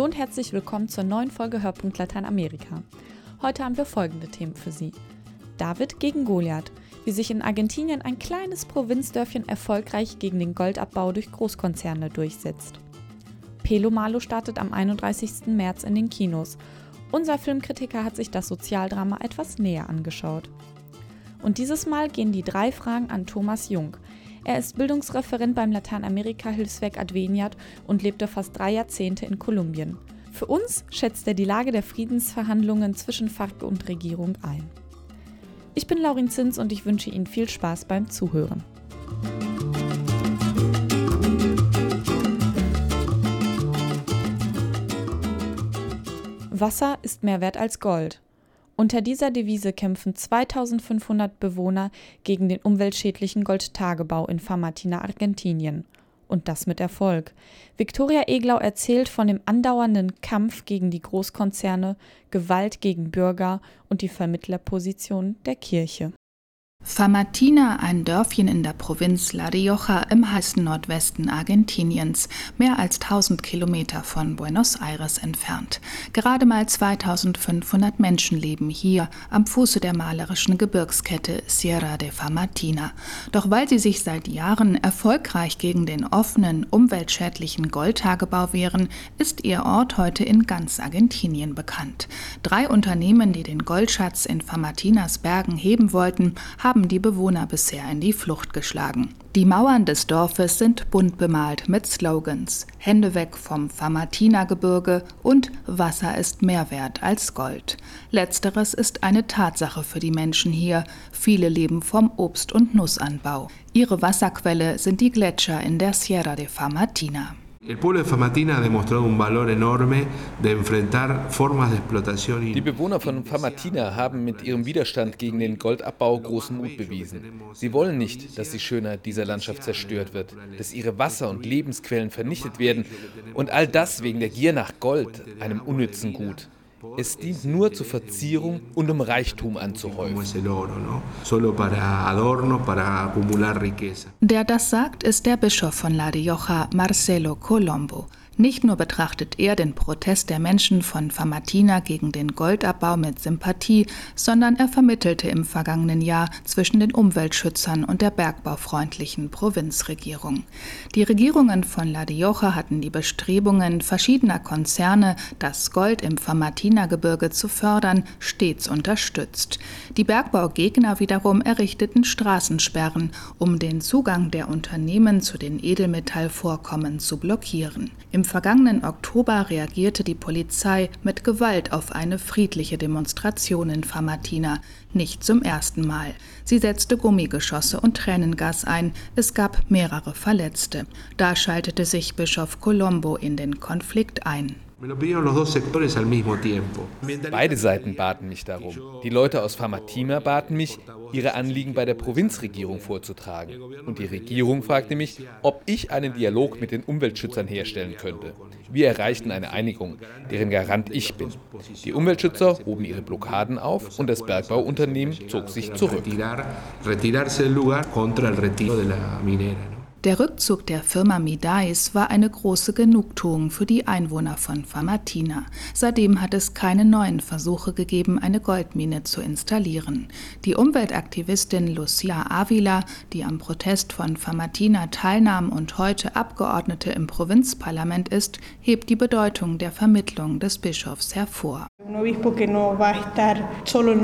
Hallo und herzlich willkommen zur neuen Folge Hörpunkt Lateinamerika. Heute haben wir folgende Themen für Sie. David gegen Goliath, wie sich in Argentinien ein kleines Provinzdörfchen erfolgreich gegen den Goldabbau durch Großkonzerne durchsetzt. Pelo Malo startet am 31. März in den Kinos. Unser Filmkritiker hat sich das Sozialdrama etwas näher angeschaut. Und dieses Mal gehen die drei Fragen an Thomas Jung. Er ist Bildungsreferent beim Lateinamerika-Hilfswerk Adveniat und lebte fast drei Jahrzehnte in Kolumbien. Für uns schätzt er die Lage der Friedensverhandlungen zwischen FARC und Regierung ein. Ich bin Laurin Zins und ich wünsche Ihnen viel Spaß beim Zuhören. Wasser ist mehr wert als Gold. Unter dieser Devise kämpfen 2500 Bewohner gegen den umweltschädlichen Goldtagebau in Famatina, Argentinien. Und das mit Erfolg. Viktoria Eglau erzählt von dem andauernden Kampf gegen die Großkonzerne, Gewalt gegen Bürger und die Vermittlerposition der Kirche. Famatina, ein Dörfchen in der Provinz La Rioja im heißen Nordwesten Argentiniens, mehr als 1000 Kilometer von Buenos Aires entfernt. Gerade mal 2500 Menschen leben hier am Fuße der malerischen Gebirgskette Sierra de Famatina. Doch weil sie sich seit Jahren erfolgreich gegen den offenen, umweltschädlichen Goldtagebau wehren, ist ihr Ort heute in ganz Argentinien bekannt. Drei Unternehmen, die den Goldschatz in Famatinas Bergen heben wollten, haben haben die Bewohner bisher in die Flucht geschlagen. Die Mauern des Dorfes sind bunt bemalt mit Slogans Hände weg vom Famatina-Gebirge und Wasser ist mehr wert als Gold. Letzteres ist eine Tatsache für die Menschen hier. Viele leben vom Obst- und Nussanbau. Ihre Wasserquelle sind die Gletscher in der Sierra de Famatina. Die Bewohner von Famatina haben mit ihrem Widerstand gegen den Goldabbau großen Mut bewiesen. Sie wollen nicht, dass die Schönheit dieser Landschaft zerstört wird, dass ihre Wasser- und Lebensquellen vernichtet werden und all das wegen der Gier nach Gold, einem unnützen Gut. Es dient nur zur Verzierung und um Reichtum anzuhäufen. Der das sagt, ist der Bischof von La Rioja, Marcelo Colombo. Nicht nur betrachtet er den Protest der Menschen von Famatina gegen den Goldabbau mit Sympathie, sondern er vermittelte im vergangenen Jahr zwischen den Umweltschützern und der bergbaufreundlichen Provinzregierung. Die Regierungen von La Rioja hatten die Bestrebungen verschiedener Konzerne, das Gold im Famatina-Gebirge zu fördern, stets unterstützt. Die Bergbaugegner wiederum errichteten Straßensperren, um den Zugang der Unternehmen zu den Edelmetallvorkommen zu blockieren. Im vergangenen Oktober reagierte die Polizei mit Gewalt auf eine friedliche Demonstration in Famatina, nicht zum ersten Mal. Sie setzte Gummigeschosse und Tränengas ein, es gab mehrere Verletzte. Da schaltete sich Bischof Colombo in den Konflikt ein. Beide Seiten baten mich darum. Die Leute aus Famatima baten mich, ihre Anliegen bei der Provinzregierung vorzutragen. Und die Regierung fragte mich, ob ich einen Dialog mit den Umweltschützern herstellen könnte. Wir erreichten eine Einigung, deren Garant ich bin. Die Umweltschützer hoben ihre Blockaden auf und das Bergbauunternehmen zog sich zurück. Der Rückzug der Firma Midais war eine große Genugtuung für die Einwohner von Famatina. Seitdem hat es keine neuen Versuche gegeben, eine Goldmine zu installieren. Die Umweltaktivistin Lucia Avila, die am Protest von Famatina teilnahm und heute Abgeordnete im Provinzparlament ist, hebt die Bedeutung der Vermittlung des Bischofs hervor. Un obispo que no va a estar solo en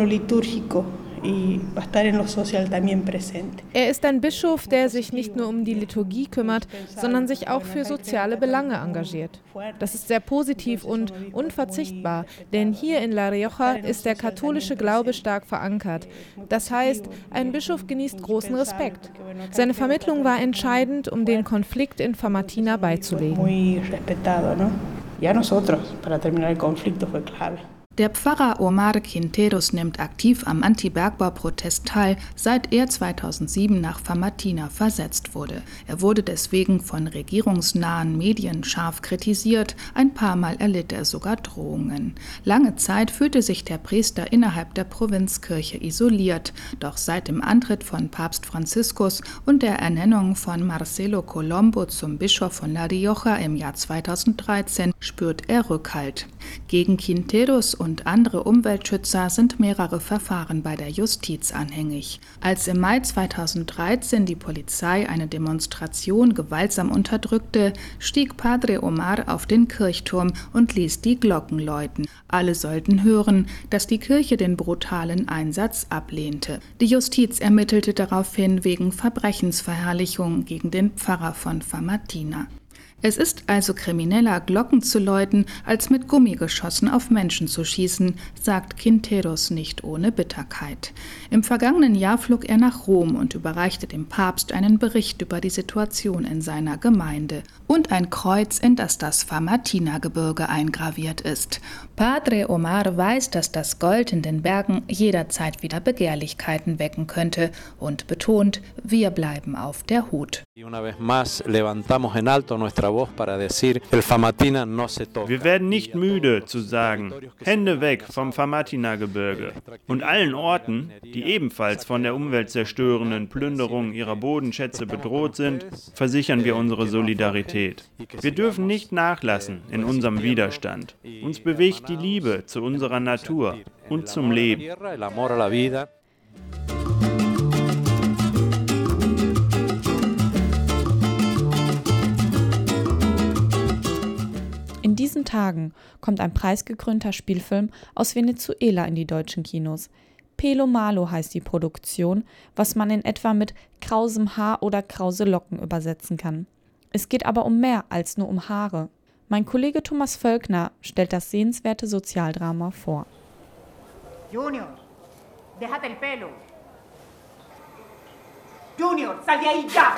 er ist ein Bischof, der sich nicht nur um die Liturgie kümmert, sondern sich auch für soziale Belange engagiert. Das ist sehr positiv und unverzichtbar, denn hier in La Rioja ist der katholische Glaube stark verankert. Das heißt, ein Bischof genießt großen Respekt. Seine Vermittlung war entscheidend, um den Konflikt in Famatina beizulegen. Y a nosotros, para terminar el conflicto, fue clave. Der Pfarrer Omar Quinteros nimmt aktiv am Anti-Bergbau-Protest teil, seit er 2007 nach Famatina versetzt wurde. Er wurde deswegen von regierungsnahen Medien scharf kritisiert, ein paar Mal erlitt er sogar Drohungen. Lange Zeit fühlte sich der Priester innerhalb der Provinzkirche isoliert, doch seit dem Antritt von Papst Franziskus und der Ernennung von Marcelo Colombo zum Bischof von La Rioja im Jahr 2013 spürt er Rückhalt. Gegen Quinteros und andere Umweltschützer sind mehrere Verfahren bei der Justiz anhängig. Als im Mai 2013 die Polizei eine Demonstration gewaltsam unterdrückte, stieg Padre Omar auf den Kirchturm und ließ die Glocken läuten. Alle sollten hören, dass die Kirche den brutalen Einsatz ablehnte. Die Justiz ermittelte daraufhin wegen Verbrechensverherrlichung gegen den Pfarrer von Famatina. Es ist also krimineller, Glocken zu läuten, als mit Gummigeschossen auf Menschen zu schießen, sagt Quinteros nicht ohne Bitterkeit. Im vergangenen Jahr flog er nach Rom und überreichte dem Papst einen Bericht über die Situation in seiner Gemeinde und ein Kreuz, in das das Famatina-Gebirge eingraviert ist. Padre Omar weiß, dass das Gold in den Bergen jederzeit wieder Begehrlichkeiten wecken könnte und betont, wir bleiben auf der Hut. Wir werden nicht müde zu sagen, Hände weg vom Famatina-Gebirge und allen Orten, die ebenfalls von der umweltzerstörenden Plünderung ihrer Bodenschätze bedroht sind, versichern wir unsere Solidarität. Wir dürfen nicht nachlassen in unserem Widerstand. Uns bewegt die Liebe zu unserer Natur und zum Leben. In diesen Tagen kommt ein preisgekrönter Spielfilm aus Venezuela in die deutschen Kinos. Pelo Malo heißt die Produktion, was man in etwa mit krausem Haar oder krause Locken übersetzen kann. Es geht aber um mehr als nur um Haare. Mein Kollege Thomas Völkner stellt das sehenswerte Sozialdrama vor. Junior, déjate el pelo. Junior, sal de ahí ya.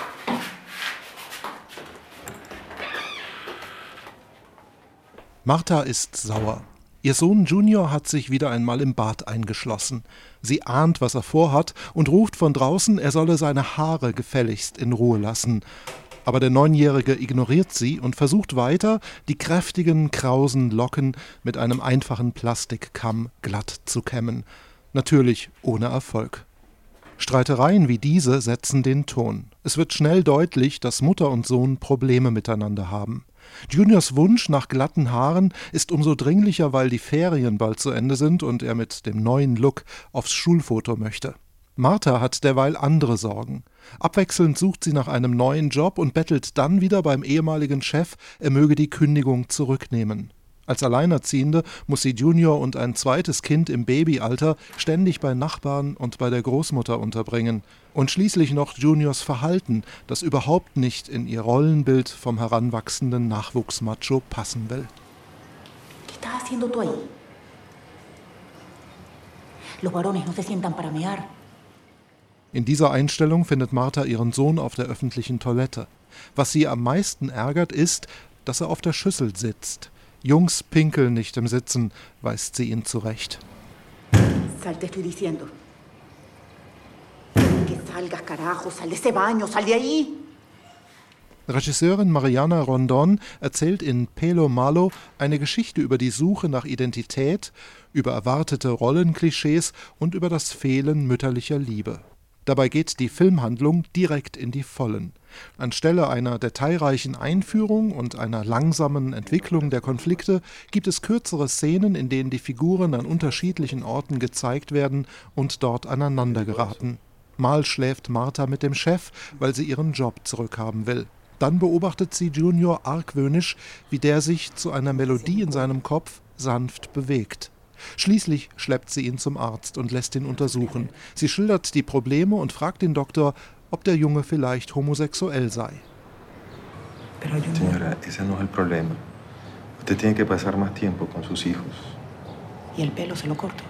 Martha ist sauer. Ihr Sohn Junior hat sich wieder einmal im Bad eingeschlossen. Sie ahnt, was er vorhat und ruft von draußen, er solle seine Haare gefälligst in Ruhe lassen. Aber der Neunjährige ignoriert sie und versucht weiter, die kräftigen, krausen Locken mit einem einfachen Plastikkamm glatt zu kämmen. Natürlich ohne Erfolg. Streitereien wie diese setzen den Ton. Es wird schnell deutlich, dass Mutter und Sohn Probleme miteinander haben. Juniors Wunsch nach glatten Haaren ist umso dringlicher, weil die Ferien bald zu Ende sind und er mit dem neuen Look aufs Schulfoto möchte. Martha hat derweil andere Sorgen. Abwechselnd sucht sie nach einem neuen Job und bettelt dann wieder beim ehemaligen Chef, er möge die Kündigung zurücknehmen. Als Alleinerziehende muss sie Junior und ein zweites Kind im Babyalter ständig bei Nachbarn und bei der Großmutter unterbringen. Und schließlich noch Juniors Verhalten, das überhaupt nicht in ihr Rollenbild vom heranwachsenden Nachwuchsmacho passen will. ¿Qué estás haciendo tú varones no se sientan para. In dieser Einstellung findet Martha ihren Sohn auf der öffentlichen Toilette. Was sie am meisten ärgert, ist, dass er auf der Schüssel sitzt. Jungs pinkeln nicht im Sitzen, weist sie ihn zurecht. Sal, te estoy diciendo. Que salgas, carajo, sal de ese baño, sal de ahí. Regisseurin Mariana Rondon erzählt in Pelo Malo eine Geschichte über die Suche nach Identität, über erwartete Rollenklischees und über das Fehlen mütterlicher Liebe. Dabei geht die Filmhandlung direkt in die Vollen. Anstelle einer detailreichen Einführung und einer langsamen Entwicklung der Konflikte gibt es kürzere Szenen, in denen die Figuren an unterschiedlichen Orten gezeigt werden und dort aneinander geraten. Mal schläft Martha mit dem Chef, weil sie ihren Job zurückhaben will. Dann beobachtet sie Junior argwöhnisch, wie der sich zu einer Melodie in seinem Kopf sanft bewegt. Schließlich schleppt sie ihn zum Arzt und lässt ihn untersuchen. Sie schildert die Probleme und fragt den Doktor, ob der Junge vielleicht homosexuell sei. Señora, ese no es el problema. Usted tiene que pasar más tiempo con sus hijos. ¿Y el pelo se lo corto?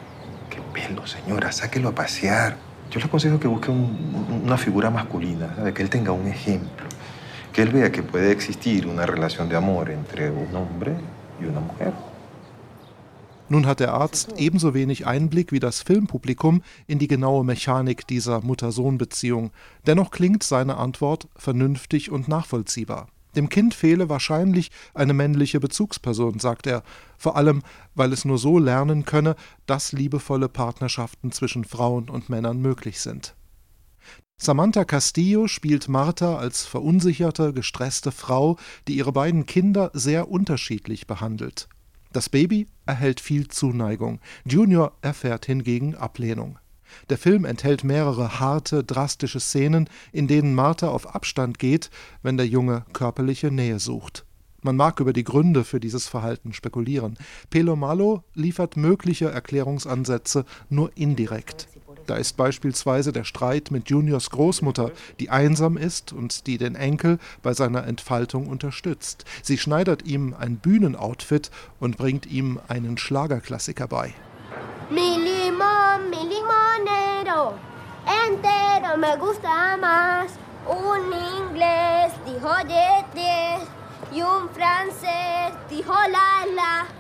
¿Qué pelo, señora? Sáquelo a pasear. Yo le aconsejo que busque un, una figura masculina, ¿sabe? que él tenga un ejemplo, que él vea que puede existir una relación de amor entre un hombre y una mujer. Nun hat der Arzt ebenso wenig Einblick wie das Filmpublikum in die genaue Mechanik dieser Mutter-Sohn-Beziehung. Dennoch klingt seine Antwort vernünftig und nachvollziehbar. Dem Kind fehle wahrscheinlich eine männliche Bezugsperson, sagt er, vor allem weil es nur so lernen könne, dass liebevolle Partnerschaften zwischen Frauen und Männern möglich sind. Samantha Castillo spielt Martha als verunsicherte, gestresste Frau, die ihre beiden Kinder sehr unterschiedlich behandelt. Das Baby erhält viel Zuneigung, Junior erfährt hingegen Ablehnung. Der Film enthält mehrere harte, drastische Szenen, in denen Martha auf Abstand geht, wenn der Junge körperliche Nähe sucht. Man mag über die Gründe für dieses Verhalten spekulieren. Pelo Malo liefert mögliche Erklärungsansätze nur indirekt. Da ist beispielsweise der Streit mit Juniors Großmutter, die einsam ist und die den Enkel bei seiner Entfaltung unterstützt. Sie schneidert ihm ein Bühnenoutfit und bringt ihm einen Schlagerklassiker bei. Mi limón, mi limonero, entero me gusta más. Un inglés dijo yes, y un francés dijo la la.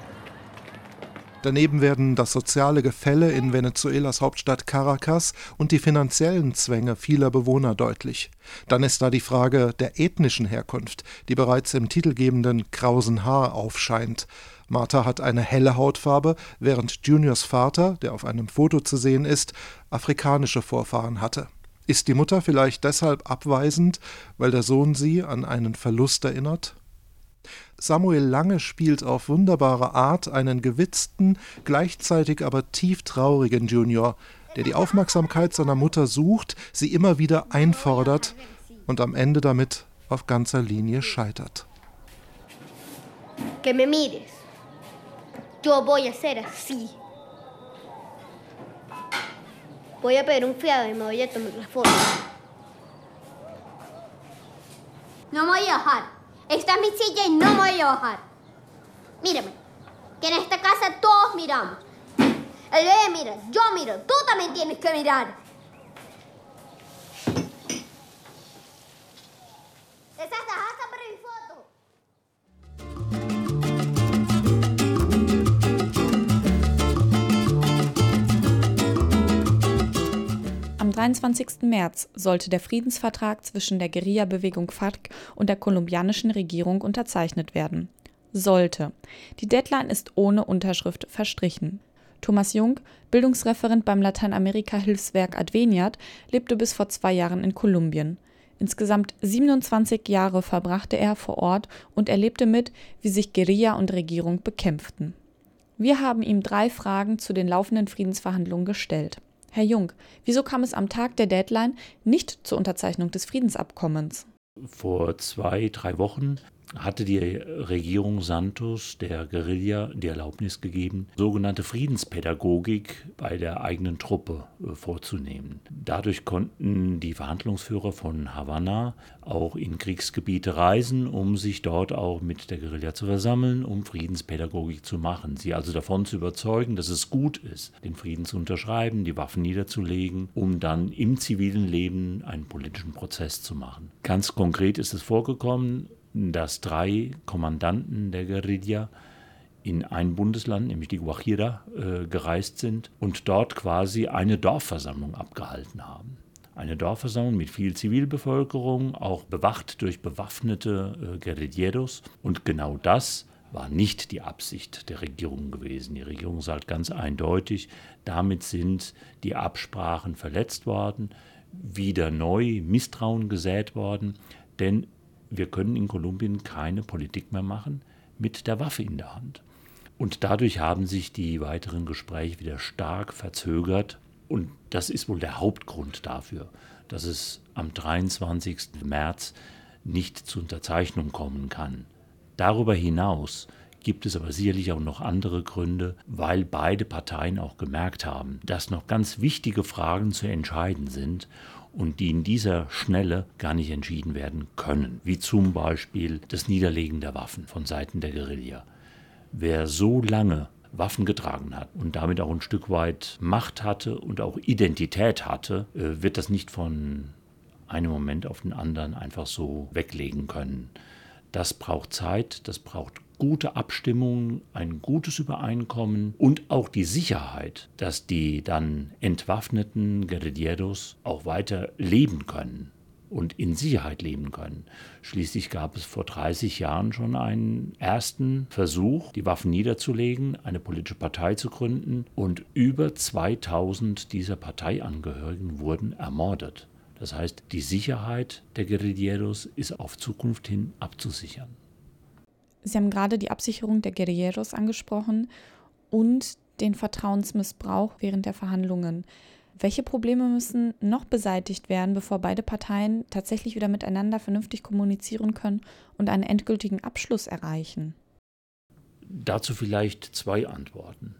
Daneben werden das soziale Gefälle in Venezuelas Hauptstadt Caracas und die finanziellen Zwänge vieler Bewohner deutlich. Dann ist da die Frage der ethnischen Herkunft, die bereits im titelgebenden krausen Haar aufscheint. Martha hat eine helle Hautfarbe, während Juniors Vater, der auf einem Foto zu sehen ist, afrikanische Vorfahren hatte. Ist die Mutter vielleicht deshalb abweisend, weil der Sohn sie an einen Verlust erinnert? Samuel Lange spielt auf wunderbare Art einen gewitzten, gleichzeitig aber tief traurigen Junior, der die Aufmerksamkeit seiner Mutter sucht, sie immer wieder einfordert und am Ende damit auf ganzer Linie scheitert. Que me mires. Yo voy a ser así. Voy a pedir un fiado y me voy a tomar la foto. No me voy a dejar. Esta es mi silla y no me voy a bajar. Mírame, que en esta casa todos miramos. El bebé mira, yo miro, tú también tienes que mirar. 23. März sollte der Friedensvertrag zwischen der Guerilla-Bewegung FARC und der kolumbianischen Regierung unterzeichnet werden. Sollte. Die Deadline ist ohne Unterschrift verstrichen. Thomas Jung, Bildungsreferent beim Lateinamerika-Hilfswerk Adveniat, lebte bis vor zwei Jahren in Kolumbien. Insgesamt 27 Jahre verbrachte er vor Ort und erlebte mit, wie sich Guerilla und Regierung bekämpften. Wir haben ihm drei Fragen zu den laufenden Friedensverhandlungen gestellt. Herr Jung, wieso kam es am Tag der Deadline nicht zur Unterzeichnung des Friedensabkommens? Vor zwei, drei Wochen hatte die Regierung Santos der Guerilla die Erlaubnis gegeben, sogenannte Friedenspädagogik bei der eigenen Truppe äh, vorzunehmen. Dadurch konnten die Verhandlungsführer von Havanna auch in Kriegsgebiete reisen, um sich dort auch mit der Guerilla zu versammeln, um Friedenspädagogik zu machen. Sie also davon zu überzeugen, dass es gut ist, den Frieden zu unterschreiben, die Waffen niederzulegen, um dann im zivilen Leben einen politischen Prozess zu machen. Ganz konkret ist es vorgekommen, dass drei Kommandanten der Guerilla in ein Bundesland, nämlich die Guajira, äh, gereist sind und dort quasi eine Dorfversammlung abgehalten haben. Eine Dorfversammlung mit viel Zivilbevölkerung, auch bewacht durch bewaffnete äh, Guerilleros. Und genau das war nicht die Absicht der Regierung gewesen. Die Regierung sagt ganz eindeutig, damit sind die Absprachen verletzt worden, wieder neu Misstrauen gesät worden, denn wir können in Kolumbien keine Politik mehr machen mit der Waffe in der Hand. Und dadurch haben sich die weiteren Gespräche wieder stark verzögert. Und das ist wohl der Hauptgrund dafür, dass es am 23. März nicht zur Unterzeichnung kommen kann. Darüber hinaus gibt es aber sicherlich auch noch andere Gründe, weil beide Parteien auch gemerkt haben, dass noch ganz wichtige Fragen zu entscheiden sind und die in dieser Schnelle gar nicht entschieden werden können, wie zum Beispiel das Niederlegen der Waffen von Seiten der Guerilla. Wer so lange Waffen getragen hat und damit auch ein Stück weit Macht hatte und auch Identität hatte, äh, wird das nicht von einem Moment auf den anderen einfach so weglegen können. Das braucht Zeit, das braucht gute Abstimmung, ein gutes Übereinkommen und auch die Sicherheit, dass die dann entwaffneten Guerilleros auch weiter leben können und in Sicherheit leben können. Schließlich gab es vor 30 Jahren schon einen ersten Versuch, die Waffen niederzulegen, eine politische Partei zu gründen und über 2000 dieser Parteiangehörigen wurden ermordet. Das heißt, die Sicherheit der Guerilleros ist auf Zukunft hin abzusichern. Sie haben gerade die Absicherung der Guerilleros angesprochen und den Vertrauensmissbrauch während der Verhandlungen. Welche Probleme müssen noch beseitigt werden, bevor beide Parteien tatsächlich wieder miteinander vernünftig kommunizieren können und einen endgültigen Abschluss erreichen? Dazu vielleicht zwei Antworten.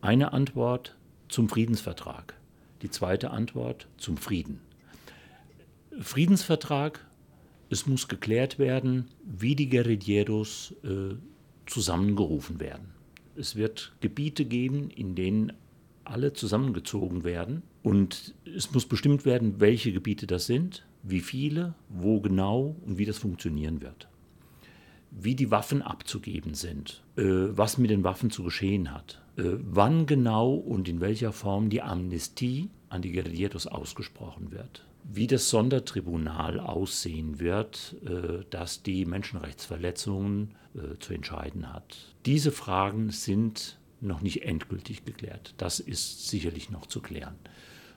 Eine Antwort zum Friedensvertrag, die zweite Antwort zum Frieden. Friedensvertrag, es muss geklärt werden, wie die Guerilleros äh, zusammengerufen werden. Es wird Gebiete geben, in denen alle zusammengezogen werden. Und es muss bestimmt werden, welche Gebiete das sind, wie viele, wo genau und wie das funktionieren wird. Wie die Waffen abzugeben sind, äh, was mit den Waffen zu geschehen hat, äh, wann genau und in welcher Form die Amnestie an die Guerilleros ausgesprochen wird, wie das Sondertribunal aussehen wird, äh, das die Menschenrechtsverletzungen äh, zu entscheiden hat. Diese Fragen sind noch nicht endgültig geklärt. Das ist sicherlich noch zu klären.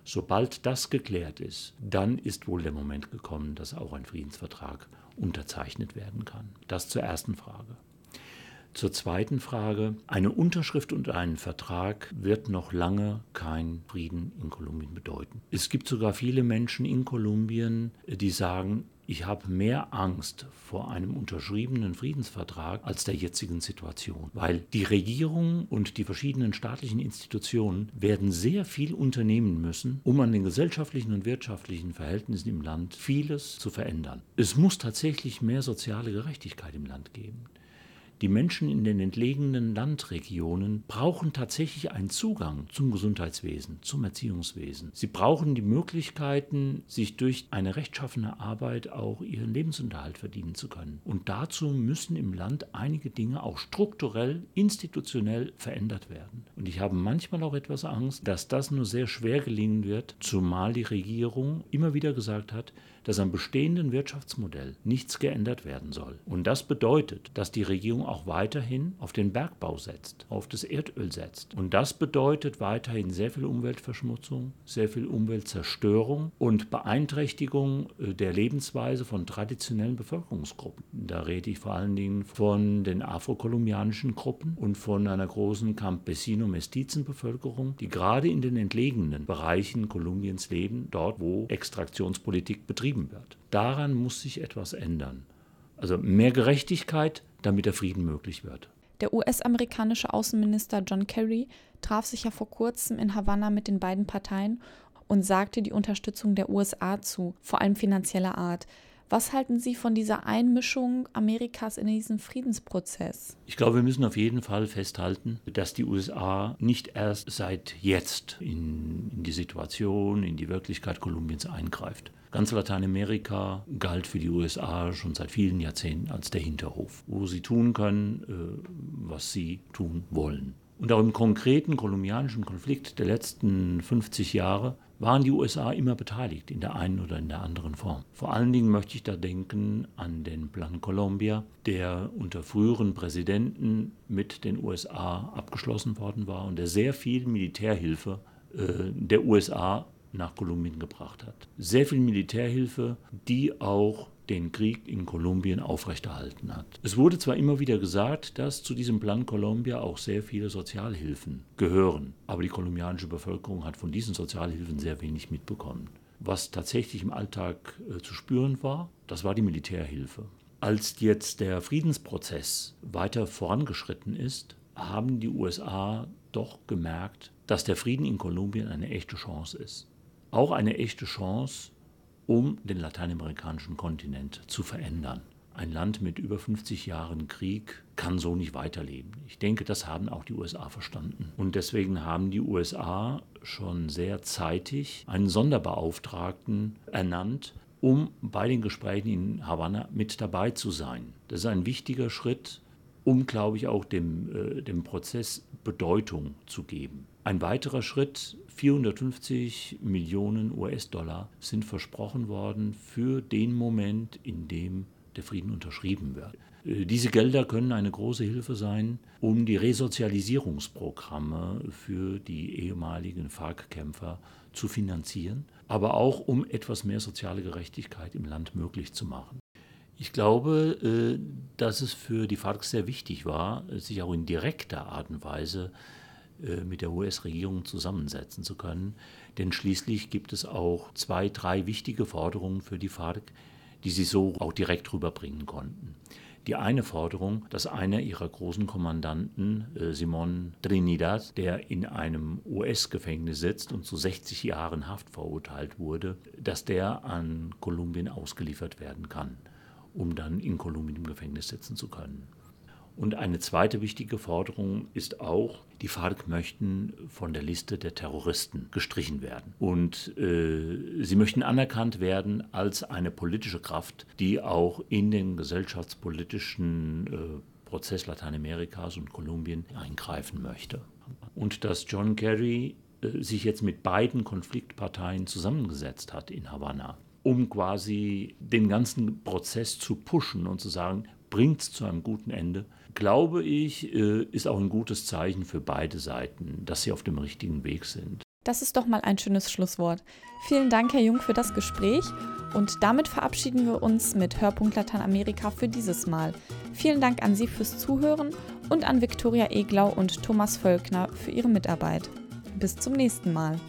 Sobald das geklärt ist, dann ist wohl der Moment gekommen, dass auch ein Friedensvertrag unterzeichnet werden kann. Das zur ersten Frage. Zur zweiten Frage. Eine Unterschrift und ein Vertrag wird noch lange kein Frieden in Kolumbien bedeuten. Es gibt sogar viele Menschen in Kolumbien, die sagen, ich habe mehr Angst vor einem unterschriebenen Friedensvertrag als der jetzigen Situation, weil die Regierung und die verschiedenen staatlichen Institutionen werden sehr viel unternehmen müssen, um an den gesellschaftlichen und wirtschaftlichen Verhältnissen im Land vieles zu verändern. Es muss tatsächlich mehr soziale Gerechtigkeit im Land geben. Die Menschen in den entlegenen Landregionen brauchen tatsächlich einen Zugang zum Gesundheitswesen, zum Erziehungswesen. Sie brauchen die Möglichkeiten, sich durch eine rechtschaffene Arbeit auch ihren Lebensunterhalt verdienen zu können. Und dazu müssen im Land einige Dinge auch strukturell, institutionell verändert werden. Und ich habe manchmal auch etwas Angst, dass das nur sehr schwer gelingen wird, zumal die Regierung immer wieder gesagt hat, dass am bestehenden Wirtschaftsmodell nichts geändert werden soll. Und das bedeutet, dass die Regierung auch weiterhin auf den Bergbau setzt, auf das Erdöl setzt. Und das bedeutet weiterhin sehr viel Umweltverschmutzung, sehr viel Umweltzerstörung und Beeinträchtigung äh, der Lebensweise von traditionellen Bevölkerungsgruppen. Da rede ich vor allen Dingen von den afrokolumbianischen Gruppen und von einer großen Campesino-Mestizen-Bevölkerung, die gerade in den entlegenen Bereichen Kolumbiens leben, dort wo Extraktionspolitik betrieben betrieben wird. Daran muss sich etwas ändern. Also mehr Gerechtigkeit, damit der Frieden möglich wird. Der US-amerikanische Außenminister John Kerry traf sich ja vor kurzem in Havanna mit den beiden Parteien und sagte die Unterstützung der USA zu, vor allem finanzieller Art. Was halten Sie von dieser Einmischung Amerikas in diesen Friedensprozess? Ich glaube, wir müssen auf jeden Fall festhalten, dass die USA nicht erst seit jetzt in, in die Situation, in die Wirklichkeit Kolumbiens eingreift. Ganz Lateinamerika galt für die USA schon seit vielen Jahrzehnten als der Hinterhof, wo sie tun können, äh, was sie tun wollen. Und auch im konkreten kolumbianischen Konflikt der letzten 50 Jahre waren die USA immer beteiligt in der einen oder in der anderen Form. Vor allen Dingen möchte ich da denken an den Plan Colombia, der unter früheren Präsidenten mit den USA abgeschlossen worden war und der sehr viel Militärhilfe äh, der USA nach Kolumbien gebracht hat. Sehr viel Militärhilfe, die auch den Krieg in Kolumbien aufrechterhalten hat. Es wurde zwar immer wieder gesagt, dass zu diesem Plan Colombia auch sehr viele Sozialhilfen gehören, aber die kolumbianische Bevölkerung hat von diesen Sozialhilfen sehr wenig mitbekommen. Was tatsächlich im Alltag äh, zu spüren war, das war die Militärhilfe. Als jetzt der Friedensprozess weiter vorangeschritten ist, haben die USA doch gemerkt, dass der Frieden in Kolumbien eine echte Chance ist auch eine echte Chance, um den lateinamerikanischen Kontinent zu verändern. Ein Land mit über 50 Jahren Krieg kann so nicht weiterleben. Ich denke, das haben auch die USA verstanden. Und deswegen haben die USA schon sehr zeitig einen Sonderbeauftragten ernannt, um bei den Gesprächen in Havanna mit dabei zu sein. Das ist ein wichtiger Schritt, um, glaube ich, auch dem, äh, dem Prozess Bedeutung zu geben. Ein weiterer Schritt, 450 Millionen US-Dollar sind versprochen worden für den Moment, in dem der Frieden unterschrieben wird. Äh, diese Gelder können eine große Hilfe sein, um die Resozialisierungsprogramme für die ehemaligen FARC-Kämpfer zu finanzieren, aber auch um etwas mehr soziale Gerechtigkeit im Land möglich zu machen. Ich glaube, äh, dass es für die FARC sehr wichtig war, sich auch in direkter Art und Weise äh, mit der US-Regierung zusammensetzen zu können. Denn schließlich gibt es auch zwei, drei wichtige Forderungen für die FARC, die sie so auch direkt rüberbringen konnten. Die eine Forderung, dass einer ihrer großen Kommandanten, äh, Simon Trinidad, der in einem US-Gefängnis sitzt und zu 60 Jahren Haft verurteilt wurde, dass der an Kolumbien ausgeliefert werden kann, um dann in Kolumbien im Gefängnis sitzen zu können. Und eine zweite wichtige Forderung ist auch, die FARC möchten von der Liste der Terroristen gestrichen werden. Und äh, sie möchten anerkannt werden als eine politische Kraft, die auch in den gesellschaftspolitischen äh, Prozess Lateinamerikas und Kolumbien eingreifen möchte. Und dass John Kerry äh, sich jetzt mit beiden Konfliktparteien zusammengesetzt hat in Havanna, um quasi den ganzen Prozess zu pushen und zu sagen, bringt es zu einem guten Ende, glaube ich, äh, ist auch ein gutes Zeichen für beide Seiten, dass sie auf dem richtigen Weg sind. Das ist doch mal ein schönes Schlusswort. Vielen Dank, Herr Jung, für das Gespräch. Und damit verabschieden wir uns mit Hörpunkt Lateinamerika für dieses Mal. Vielen Dank an Sie fürs Zuhören und an Viktoria Eglau und Thomas Völkner für ihre Mitarbeit. Bis zum nächsten Mal.